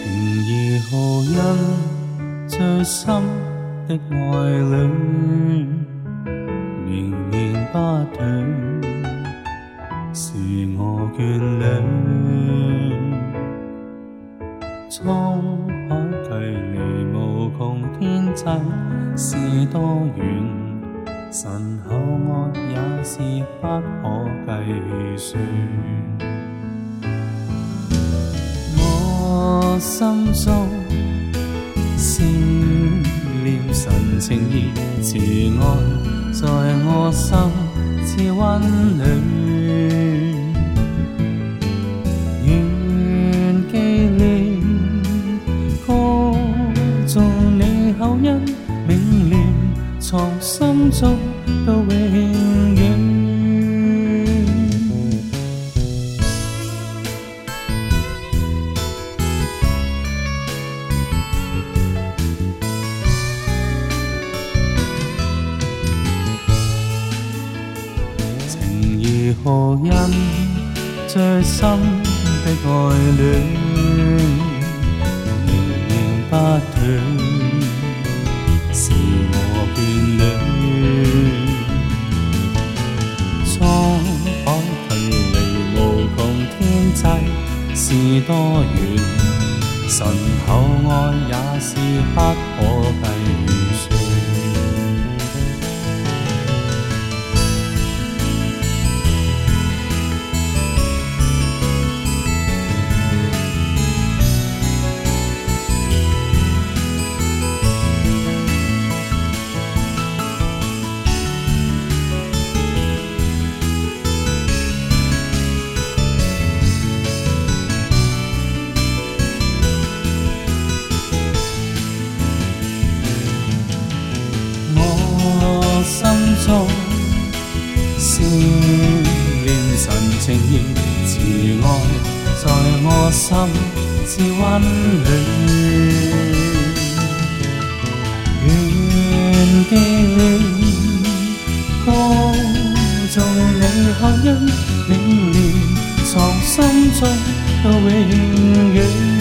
情意何因最深的爱恋，绵绵不断，是我眷恋。沧海距离无穷天际是多远？神厚爱也是不可计算。我心中，善念神情意慈愛，在我心似温暖。願紀念歌頌你厚恩，銘念藏心中到永遠。何因最深的愛戀綿綿不斷，是我變戀。初訪距離無窮天際是多遠，神厚愛也是不。思念神情意，慈爱在我心，是温暖。愿记念歌中你刻印，领连藏心中永远。